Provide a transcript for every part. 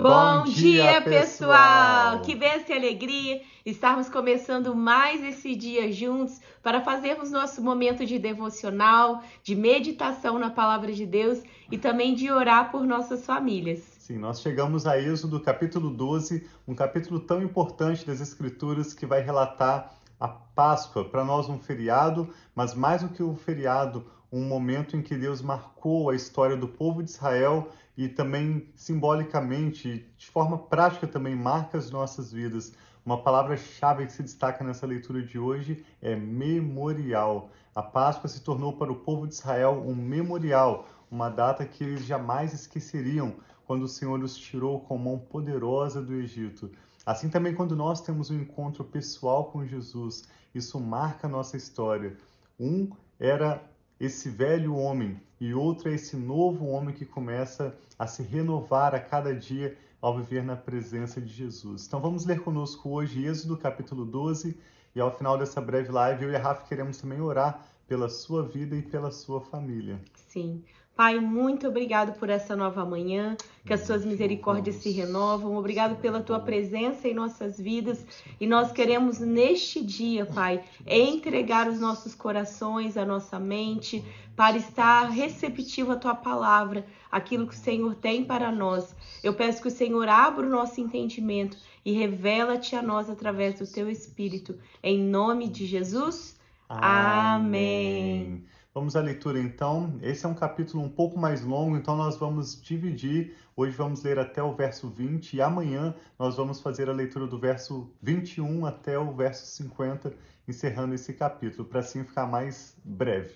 Bom, dia, pessoal! Que bênção e alegria estarmos começando mais esse dia juntos para fazermos nosso momento de devocional, de meditação na palavra de Deus e também de orar por nossas famílias. Sim, nós chegamos a Êxodo capítulo 12, um capítulo tão importante das Escrituras que vai relatar a Páscoa, para nós um feriado, mas mais do que um feriado, um momento em que Deus marcou a história do povo de Israel e também simbolicamente, de forma prática também marca as nossas vidas. Uma palavra-chave que se destaca nessa leitura de hoje é memorial. A Páscoa se tornou para o povo de Israel um memorial, uma data que eles jamais esqueceriam quando o Senhor os tirou com mão poderosa do Egito. Assim também quando nós temos um encontro pessoal com Jesus, isso marca a nossa história. Um era esse velho homem e outro é esse novo homem que começa a se renovar a cada dia ao viver na presença de Jesus. Então vamos ler conosco hoje Êxodo capítulo 12 e ao final dessa breve live eu e a Rafa queremos também orar pela sua vida e pela sua família. Sim. Pai, muito obrigado por essa nova manhã, que as suas misericórdias se renovam. Obrigado pela tua presença em nossas vidas. E nós queremos neste dia, Pai, entregar os nossos corações, a nossa mente, para estar receptivo à tua palavra, aquilo que o Senhor tem para nós. Eu peço que o Senhor abra o nosso entendimento e revela-te a nós através do teu Espírito. Em nome de Jesus. Amém. Amém. Vamos à leitura então. Esse é um capítulo um pouco mais longo, então nós vamos dividir. Hoje vamos ler até o verso 20 e amanhã nós vamos fazer a leitura do verso 21 até o verso 50, encerrando esse capítulo, para assim ficar mais breve.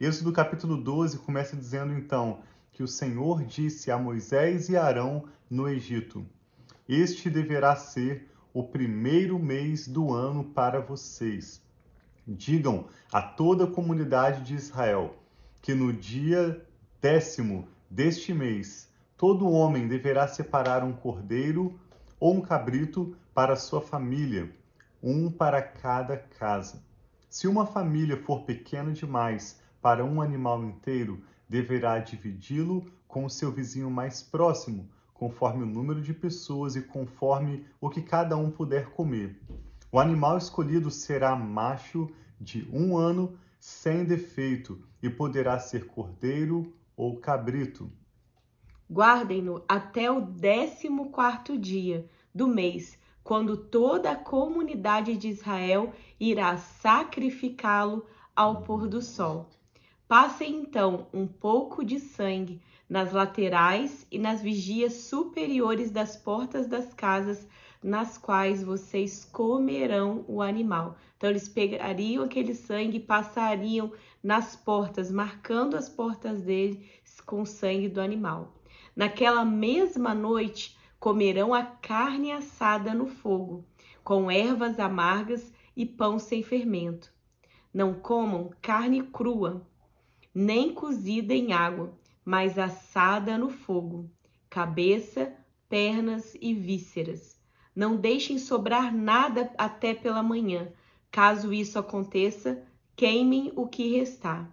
Êxodo capítulo 12 começa dizendo então que o Senhor disse a Moisés e Arão no Egito: Este deverá ser o primeiro mês do ano para vocês Digam a toda a comunidade de Israel que no dia décimo deste mês todo homem deverá separar um cordeiro ou um cabrito para sua família, um para cada casa. Se uma família for pequena demais para um animal inteiro, deverá dividi-lo com o seu vizinho mais próximo, conforme o número de pessoas e conforme o que cada um puder comer. O animal escolhido será macho de um ano sem defeito e poderá ser cordeiro ou cabrito. Guardem-no até o décimo quarto dia do mês, quando toda a comunidade de Israel irá sacrificá-lo ao pôr do sol. Passem então um pouco de sangue nas laterais e nas vigias superiores das portas das casas nas quais vocês comerão o animal. Então, eles pegariam aquele sangue e passariam nas portas, marcando as portas dele com o sangue do animal. Naquela mesma noite, comerão a carne assada no fogo, com ervas amargas e pão sem fermento. Não comam carne crua, nem cozida em água, mas assada no fogo, cabeça, pernas e vísceras não deixem sobrar nada até pela manhã. Caso isso aconteça, queimem o que restar.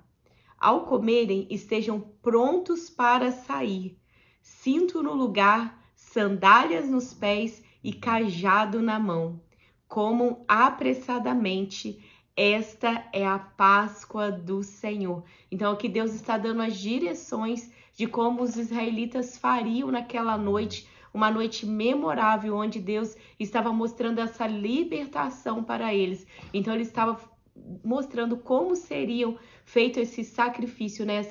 Ao comerem, estejam prontos para sair. Cinto no lugar, sandálias nos pés e cajado na mão. Comam apressadamente. Esta é a Páscoa do Senhor. Então, aqui Deus está dando as direções de como os israelitas fariam naquela noite uma noite memorável onde Deus estava mostrando essa libertação para eles. Então ele estava mostrando como seriam feito esse sacrifício, né?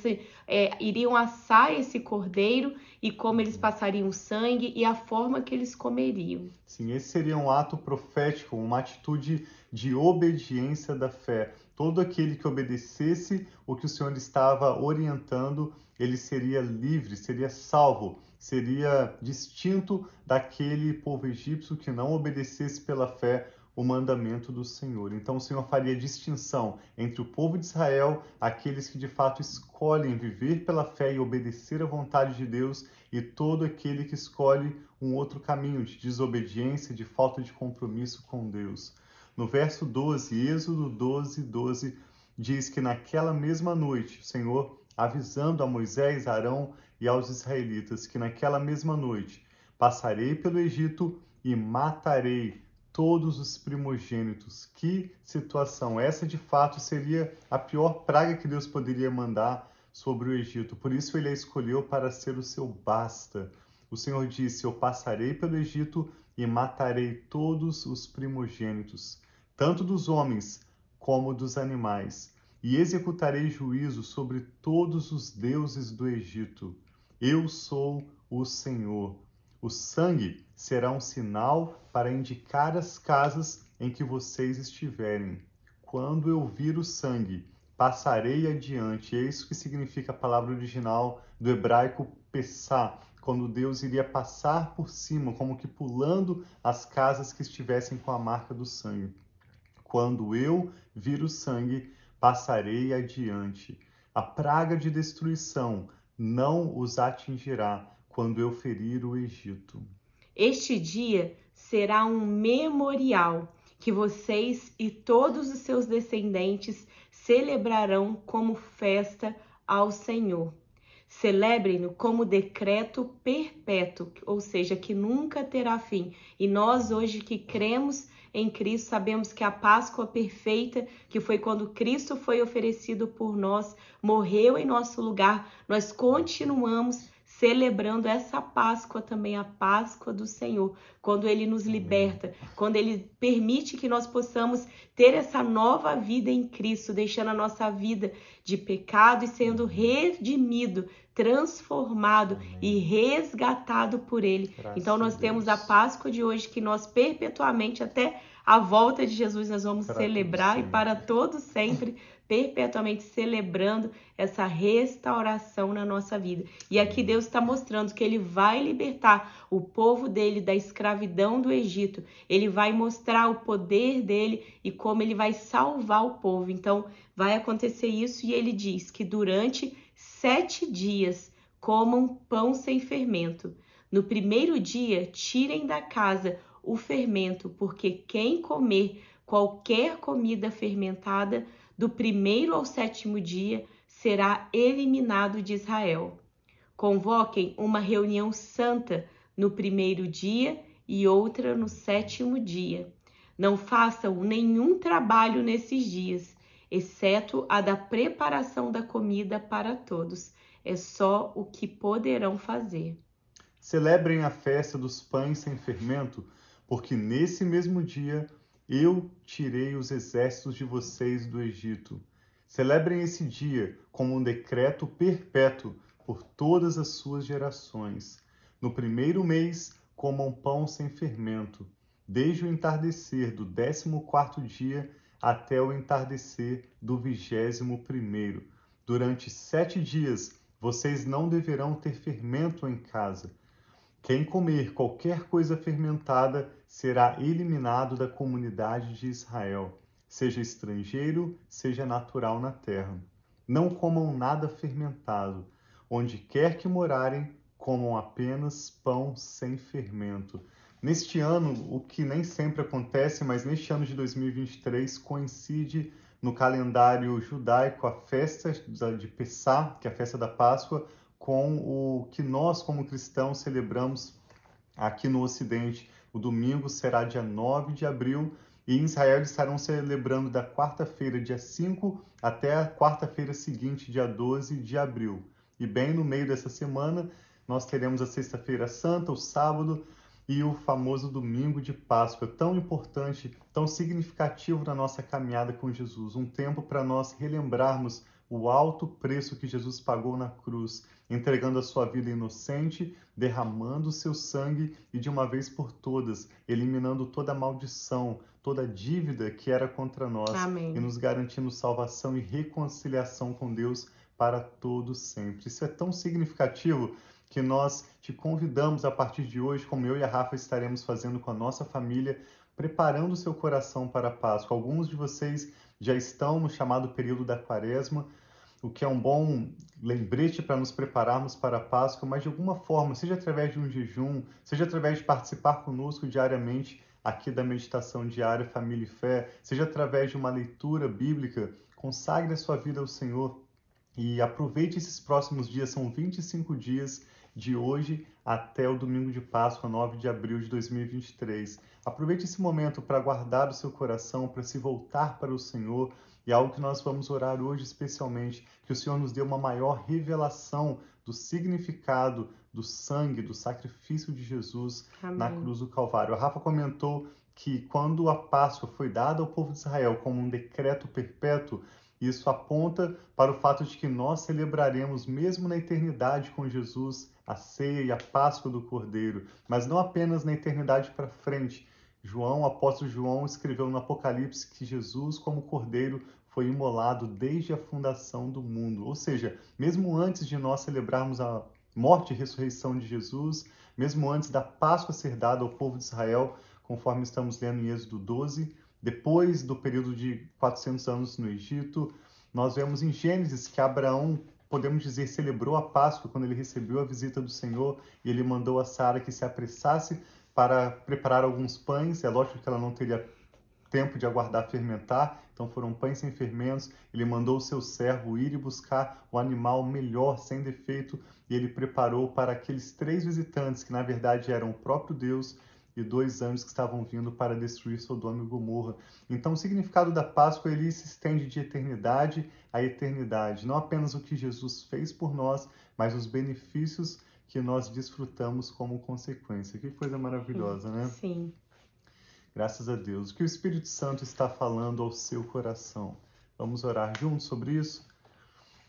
É, iriam assar esse cordeiro e como eles passariam sangue e a forma que eles comeriam. Sim, esse seria um ato profético, uma atitude de obediência da fé. Todo aquele que obedecesse o que o Senhor estava orientando, ele seria livre, seria salvo seria distinto daquele povo egípcio que não obedecesse pela fé o mandamento do Senhor. Então o Senhor faria distinção entre o povo de Israel, aqueles que de fato escolhem viver pela fé e obedecer à vontade de Deus, e todo aquele que escolhe um outro caminho de desobediência, de falta de compromisso com Deus. No verso 12, Êxodo 12, 12, diz que naquela mesma noite, o Senhor avisando a Moisés, Arão e aos israelitas que naquela mesma noite passarei pelo Egito e matarei todos os primogênitos. Que situação! Essa de fato seria a pior praga que Deus poderia mandar sobre o Egito. Por isso ele a escolheu para ser o seu basta. O Senhor disse: Eu passarei pelo Egito e matarei todos os primogênitos, tanto dos homens como dos animais, e executarei juízo sobre todos os deuses do Egito. Eu sou o Senhor. O sangue será um sinal para indicar as casas em que vocês estiverem. Quando eu vir o sangue, passarei adiante. É isso que significa a palavra original do hebraico pessá, quando Deus iria passar por cima, como que pulando as casas que estivessem com a marca do sangue. Quando eu vir o sangue, passarei adiante. A praga de destruição não os atingirá quando eu ferir o Egito. Este dia será um memorial que vocês e todos os seus descendentes celebrarão como festa ao Senhor. Celebrem-no como decreto perpétuo, ou seja, que nunca terá fim. E nós, hoje que cremos em Cristo, sabemos que a Páscoa perfeita, que foi quando Cristo foi oferecido por nós, morreu em nosso lugar, nós continuamos celebrando essa Páscoa também, a Páscoa do Senhor, quando Ele nos liberta, quando Ele permite que nós possamos ter essa nova vida em Cristo, deixando a nossa vida de pecado e sendo redimido, transformado e resgatado por Ele. Graças então nós temos a Páscoa de hoje que nós perpetuamente até a volta de Jesus nós vamos celebrar e para todos sempre perpetuamente celebrando essa restauração na nossa vida. E aqui Deus está mostrando que Ele vai libertar o povo dele da escravidão do Egito. Ele vai mostrar o poder dele e como ele vai salvar o povo. Então, vai acontecer isso e ele diz que durante sete dias comam pão sem fermento. No primeiro dia, tirem da casa o fermento, porque quem comer qualquer comida fermentada do primeiro ao sétimo dia, será eliminado de Israel. Convoquem uma reunião santa no primeiro dia e outra no sétimo dia. Não façam nenhum trabalho nesses dias, exceto a da preparação da comida para todos. É só o que poderão fazer. Celebrem a festa dos pães sem fermento, porque nesse mesmo dia eu tirei os exércitos de vocês do Egito. Celebrem esse dia como um decreto perpétuo por todas as suas gerações. No primeiro mês, comam pão sem fermento, desde o entardecer do décimo quarto dia até o entardecer do vigésimo primeiro. Durante sete dias, vocês não deverão ter fermento em casa quem comer qualquer coisa fermentada será eliminado da comunidade de Israel, seja estrangeiro, seja natural na terra. Não comam nada fermentado. Onde quer que morarem, comam apenas pão sem fermento. Neste ano, o que nem sempre acontece, mas neste ano de 2023 coincide no calendário judaico a festa de Pessah, que é a festa da Páscoa, com o que nós, como cristãos, celebramos aqui no Ocidente. O domingo será dia 9 de abril e em Israel estarão celebrando da quarta-feira, dia 5, até a quarta-feira seguinte, dia 12 de abril. E bem no meio dessa semana, nós teremos a Sexta-feira Santa, o sábado e o famoso domingo de Páscoa, tão importante, tão significativo na nossa caminhada com Jesus. Um tempo para nós relembrarmos o alto preço que Jesus pagou na cruz, entregando a sua vida inocente, derramando o seu sangue e de uma vez por todas, eliminando toda a maldição, toda a dívida que era contra nós Amém. e nos garantindo salvação e reconciliação com Deus para todos sempre. Isso é tão significativo que nós te convidamos a partir de hoje, como eu e a Rafa estaremos fazendo com a nossa família, preparando o seu coração para a Páscoa. Alguns de vocês já estão no chamado período da Quaresma, o que é um bom lembrete para nos prepararmos para a Páscoa, mas de alguma forma, seja através de um jejum, seja através de participar conosco diariamente aqui da meditação diária Família e Fé, seja através de uma leitura bíblica, consagre a sua vida ao Senhor e aproveite esses próximos dias, são 25 dias de hoje até o domingo de Páscoa, 9 de abril de 2023. Aproveite esse momento para guardar o seu coração, para se voltar para o Senhor. E é algo que nós vamos orar hoje especialmente, que o Senhor nos dê uma maior revelação do significado do sangue, do sacrifício de Jesus Amém. na cruz do Calvário. A Rafa comentou que quando a Páscoa foi dada ao povo de Israel como um decreto perpétuo, isso aponta para o fato de que nós celebraremos, mesmo na eternidade com Jesus, a ceia e a Páscoa do Cordeiro, mas não apenas na eternidade para frente. João, o apóstolo João, escreveu no Apocalipse que Jesus, como Cordeiro, foi imolado desde a fundação do mundo. Ou seja, mesmo antes de nós celebrarmos a morte e ressurreição de Jesus, mesmo antes da Páscoa ser dada ao povo de Israel, conforme estamos lendo em Êxodo 12, depois do período de 400 anos no Egito, nós vemos em Gênesis que Abraão, podemos dizer, celebrou a Páscoa quando ele recebeu a visita do Senhor e ele mandou a Sara que se apressasse para preparar alguns pães. É lógico que ela não teria tempo de aguardar fermentar, então foram pães sem fermentos. Ele mandou o seu servo ir e buscar o animal melhor, sem defeito, e ele preparou para aqueles três visitantes, que na verdade eram o próprio Deus e dois anjos que estavam vindo para destruir Sodoma e Gomorra. Então, o significado da Páscoa ele se estende de eternidade a eternidade. Não apenas o que Jesus fez por nós, mas os benefícios que nós desfrutamos como consequência. Que coisa maravilhosa, né? Sim. Graças a Deus. O que o Espírito Santo está falando ao seu coração? Vamos orar juntos sobre isso?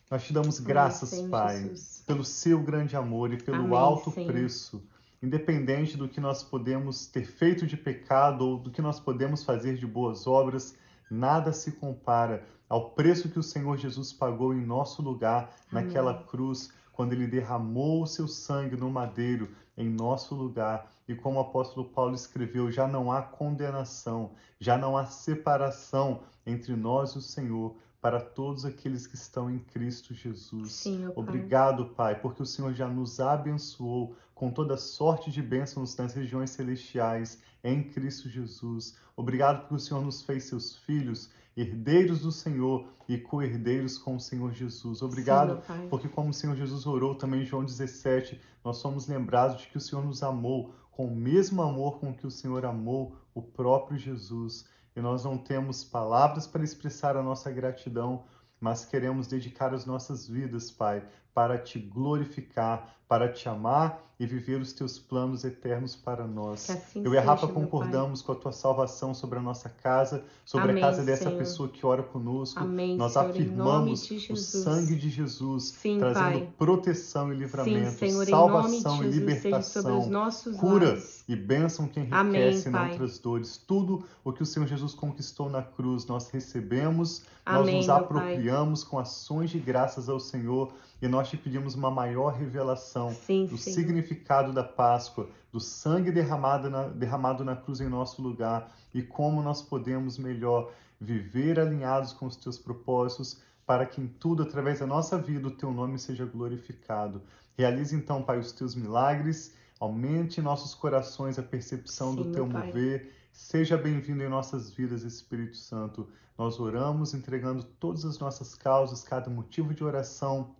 Nós te damos graças, Amém, Pai, Jesus. pelo seu grande amor e pelo Amém, alto Senhor. preço independente do que nós podemos ter feito de pecado ou do que nós podemos fazer de boas obras, nada se compara ao preço que o Senhor Jesus pagou em nosso lugar naquela Amém. cruz, quando ele derramou o seu sangue no madeiro em nosso lugar. E como o apóstolo Paulo escreveu, já não há condenação, já não há separação entre nós e o Senhor, para todos aqueles que estão em Cristo Jesus. Sim, Obrigado, Pai, porque o Senhor já nos abençoou com toda sorte de bênçãos nas regiões celestiais em Cristo Jesus. Obrigado porque o Senhor nos fez seus filhos, herdeiros do Senhor e co-herdeiros com o Senhor Jesus. Obrigado Sim, porque como o Senhor Jesus orou também em João 17, nós somos lembrados de que o Senhor nos amou com o mesmo amor com que o Senhor amou o próprio Jesus e nós não temos palavras para expressar a nossa gratidão, mas queremos dedicar as nossas vidas, Pai, para te glorificar, para te amar e viver os teus planos eternos para nós. Assim Eu e a Rafa concordamos com a tua salvação sobre a nossa casa, sobre Amém, a casa dessa Senhor. pessoa que ora conosco. Amém, nós Senhor, afirmamos o sangue de Jesus, Sim, trazendo Pai. proteção e livramento, Sim, Senhor, salvação e libertação, cura lares. e bênção que enriquece Amém, e não traz dores. Tudo o que o Senhor Jesus conquistou na cruz, nós recebemos, nós nos apropriamos com ações de graças ao Senhor e nós te pedimos uma maior revelação sim, do sim. significado da Páscoa, do sangue derramado na, derramado na cruz em nosso lugar e como nós podemos melhor viver alinhados com os teus propósitos, para que em tudo, através da nossa vida, o teu nome seja glorificado. Realize então, Pai, os teus milagres, aumente em nossos corações a percepção Sim, do teu mover. Seja bem-vindo em nossas vidas, Espírito Santo. Nós oramos entregando todas as nossas causas, cada motivo de oração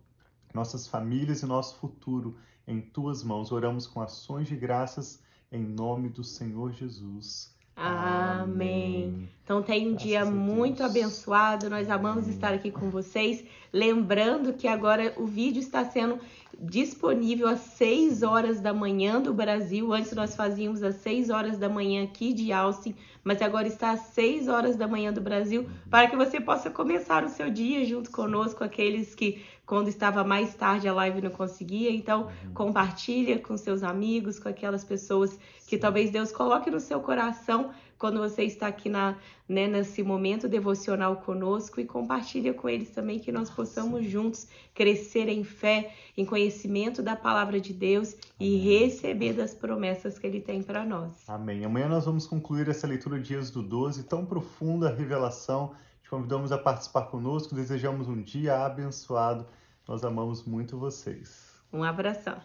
nossas famílias e nosso futuro em tuas mãos. Oramos com ações de graças em nome do Senhor Jesus. Amém. Amém. Então tem um Graças dia muito abençoado. Nós amamos Amém. estar aqui com vocês. Lembrando que agora o vídeo está sendo disponível às 6 horas da manhã do Brasil. Antes nós fazíamos às 6 horas da manhã aqui de Austin, mas agora está às 6 horas da manhã do Brasil, para que você possa começar o seu dia junto conosco, aqueles que quando estava mais tarde a live não conseguia. Então, uhum. compartilha com seus amigos, com aquelas pessoas que talvez Deus coloque no seu coração quando você está aqui na, né, nesse momento devocional conosco e compartilha com eles também que nós possamos juntos crescer em fé, em conhecimento da palavra de Deus Amém. e receber das promessas que ele tem para nós. Amém. Amanhã nós vamos concluir essa leitura de Êxodo 12, tão profunda revelação. Te convidamos a participar conosco, desejamos um dia abençoado. Nós amamos muito vocês. Um abração.